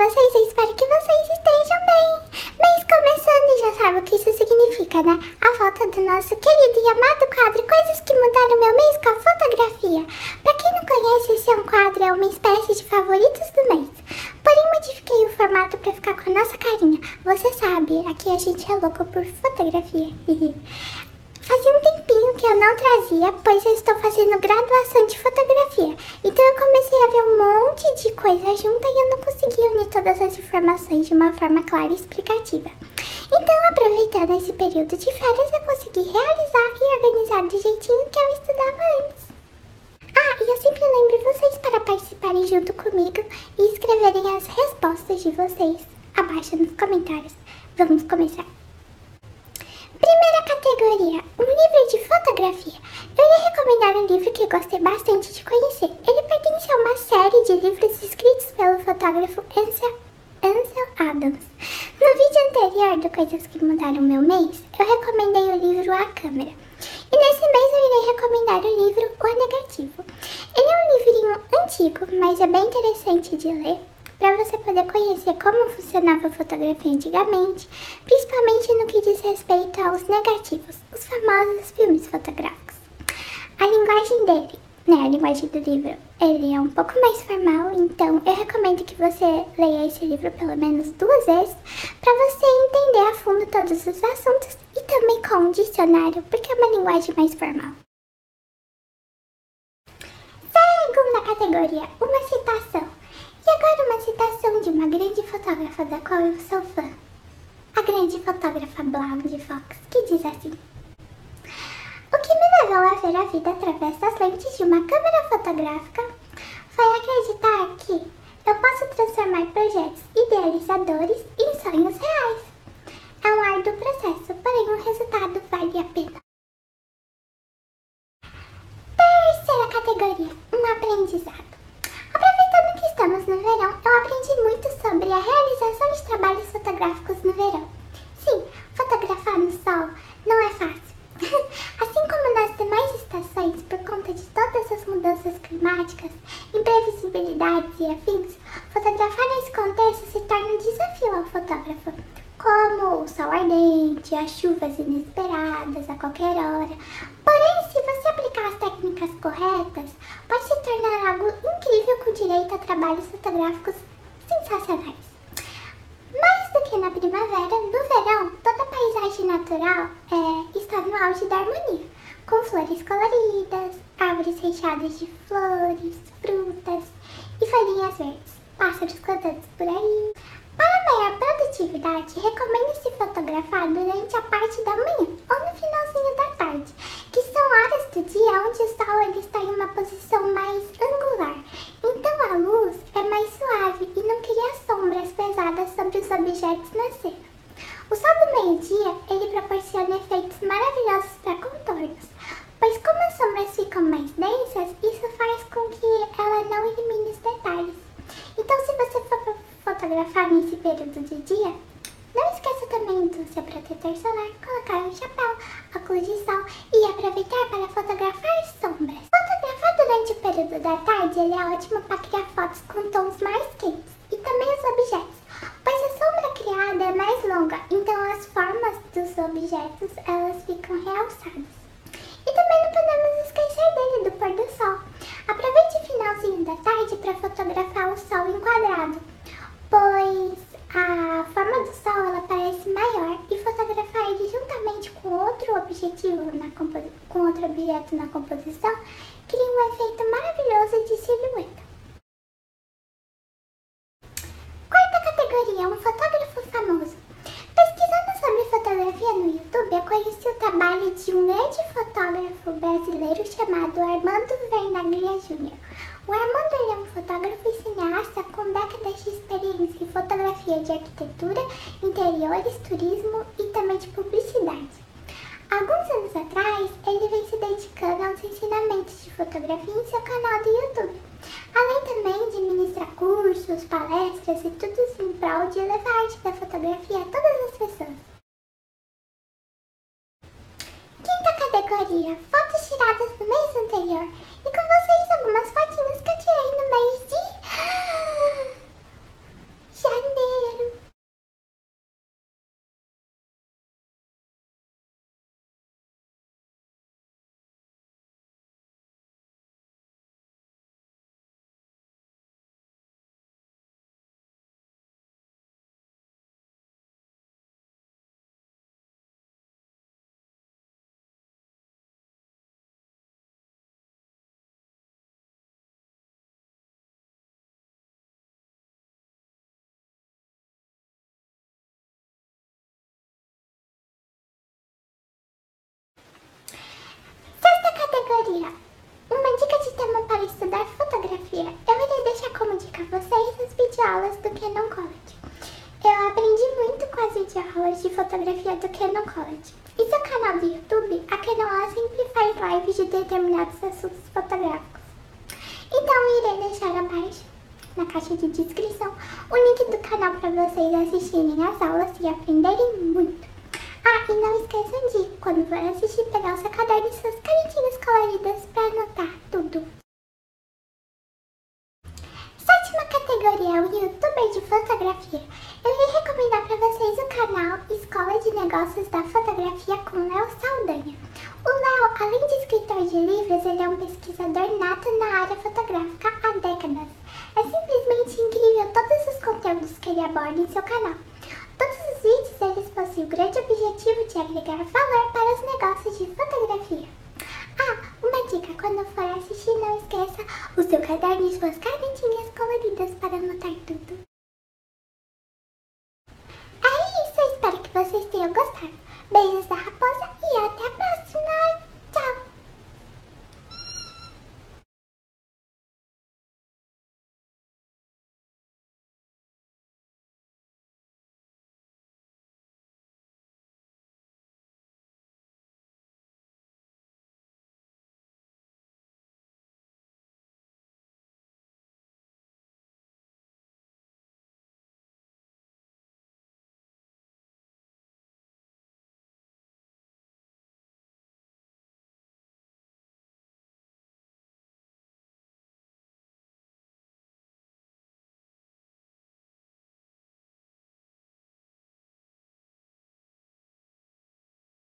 vocês? Eu espero que vocês estejam bem. Mês começando já sabe o que isso significa, né? A volta do nosso querido e amado quadro Coisas que Mudaram Meu Mês com a Fotografia. Pra quem não conhece, esse é um quadro, é uma espécie de favoritos do mês. Porém, modifiquei o formato pra ficar com a nossa carinha. Você sabe, aqui a gente é louco por fotografia. Fazia um tempinho que eu não trazia, pois eu estou fazendo graduação de fotografia. Então eu comecei a ver um monte de coisa junta e eu não consegui unir todas as informações de uma forma clara e explicativa. Então, aproveitando esse período de férias, eu consegui realizar e organizar do jeitinho que eu estudava antes. Ah, e eu sempre lembro vocês para participarem junto comigo e escreverem as respostas de vocês abaixo nos comentários. Vamos começar. Primeira categoria, um livro de fotografia. Eu ia recomendar um livro que gostei bastante de conhecer. Ele pertence a uma série de livros escritos pelo fotógrafo Ansel, Ansel Adams. No vídeo anterior do Coisas que Mudaram Meu Mês, eu recomendei o livro A Câmera. E nesse mês eu irei recomendar o livro O Negativo. Ele é um livrinho antigo, mas é bem interessante de ler para você poder conhecer como funcionava a fotografia antigamente, principalmente no que diz respeito aos negativos, os famosos filmes fotográficos. A linguagem dele, né, a linguagem do livro, ele é um pouco mais formal, então eu recomendo que você leia esse livro pelo menos duas vezes para você entender a fundo todos os assuntos e também com um dicionário, porque é uma linguagem mais formal. Segunda categoria, uma citação. E agora uma citação de uma grande fotógrafa da qual eu sou fã. A grande fotógrafa Blonde Fox, que diz assim. O que me levou a ver a vida através das lentes de uma câmera fotográfica foi acreditar que eu posso transformar projetos idealizadores em sonhos reais. É um árduo processo, porém o resultado vale a pena. Terceira categoria, um aprendizado. Aproveitando que estamos no verão, eu aprendi muito sobre a realização de trabalhos fotográficos no verão. Sim, fotografar no sol não é fácil. assim como nas demais estações, por conta de todas as mudanças climáticas, imprevisibilidades e afins, fotografar nesse contexto se torna um desafio ao fotógrafo, como o sol ardente, as chuvas inesperadas a qualquer hora. Porém, se você aplicar as técnicas corretas, pode se tornar algo incrível com direito a trabalhos fotográficos sensacionais. Mais do que na primavera, no verão, toda a paisagem natural é, está no auge da harmonia, com flores coloridas, árvores recheadas de flores, frutas e folhinhas verdes, pássaros cantando por aí. Para maior produtividade, recomenda se fotografar durante a parte da manhã ou no finalzinho da tarde, que são horas do dia onde o sol ele está em uma posição mais angular. Então a luz é mais suave e não cria sombras pesadas sobre os objetos na cena. O sol do meio-dia ele proporciona efeitos maravilhosos para contornos, pois como as sombras ficam mais densas, isso faz com que ela não elimine os detalhes. Então se você for fotografar nesse período de dia, não esqueça também do seu protetor solar, colocar um chapéu, óculos de sol e aproveitar para fotografar sombras. Fotografar durante o período da tarde ele é ótimo para criar fotos com tons mais quentes e também os objetos, pois a sombra criada é mais longa, então as formas dos objetos elas ficam realçadas. E também não podemos esquecer dele do pôr do sol. Aproveite o finalzinho da tarde para fotografar o sol enquadrado pois a forma do Sol ela parece maior e fotografar ele juntamente com outro objetivo na com na composição cria um efeito maravilhoso de silhueta. Quarta categoria, um fotógrafo famoso. Pesquisando sobre fotografia no YouTube, eu conheci o trabalho de um grande fotógrafo brasileiro chamado Armando Vernaglia Jr. O Armando é um fotógrafo e cineasta com décadas de experiência em fotografia de arquitetura, interiores, turismo e também de publicidade. Alguns anos atrás, ele vem se dedicando aos ensinamentos de fotografia em seu canal do YouTube, além também de ministrar cursos, palestras e tudo em prol de levar a arte da fotografia a todas as pessoas. Quinta categoria: fotos tiradas no mês anterior. E com vocês algumas fotinhas que eu tirei no mês de videoaulas do Canon College. Eu aprendi muito com as videoaulas de fotografia do Canon College. E seu canal do YouTube, a Canon sempre faz lives de determinados assuntos fotográficos. Então irei deixar abaixo, na caixa de descrição, o link do canal para vocês assistirem as aulas e aprenderem muito. Ah, e não esqueçam de, quando for assistir, pegar o seu caderno e suas canetinhas coloridas para anotar tudo. Sétima categoria, o youtuber de fotografia. Eu irei recomendar para vocês o canal Escola de Negócios da Fotografia com Léo Saldanha. O Léo, além de ele é um pesquisador nato na área fotográfica há décadas. É simplesmente incrível todos os conteúdos que ele aborda em seu canal. Todos os vídeos eles possuem o grande objetivo de agregar valor para os negócios de fotografia. Ah, uma dica, quando for assistir, não esqueça o seu caderno e suas canetinhas coloridas para anotar tudo. É isso, espero que vocês tenham gostado. Beijos da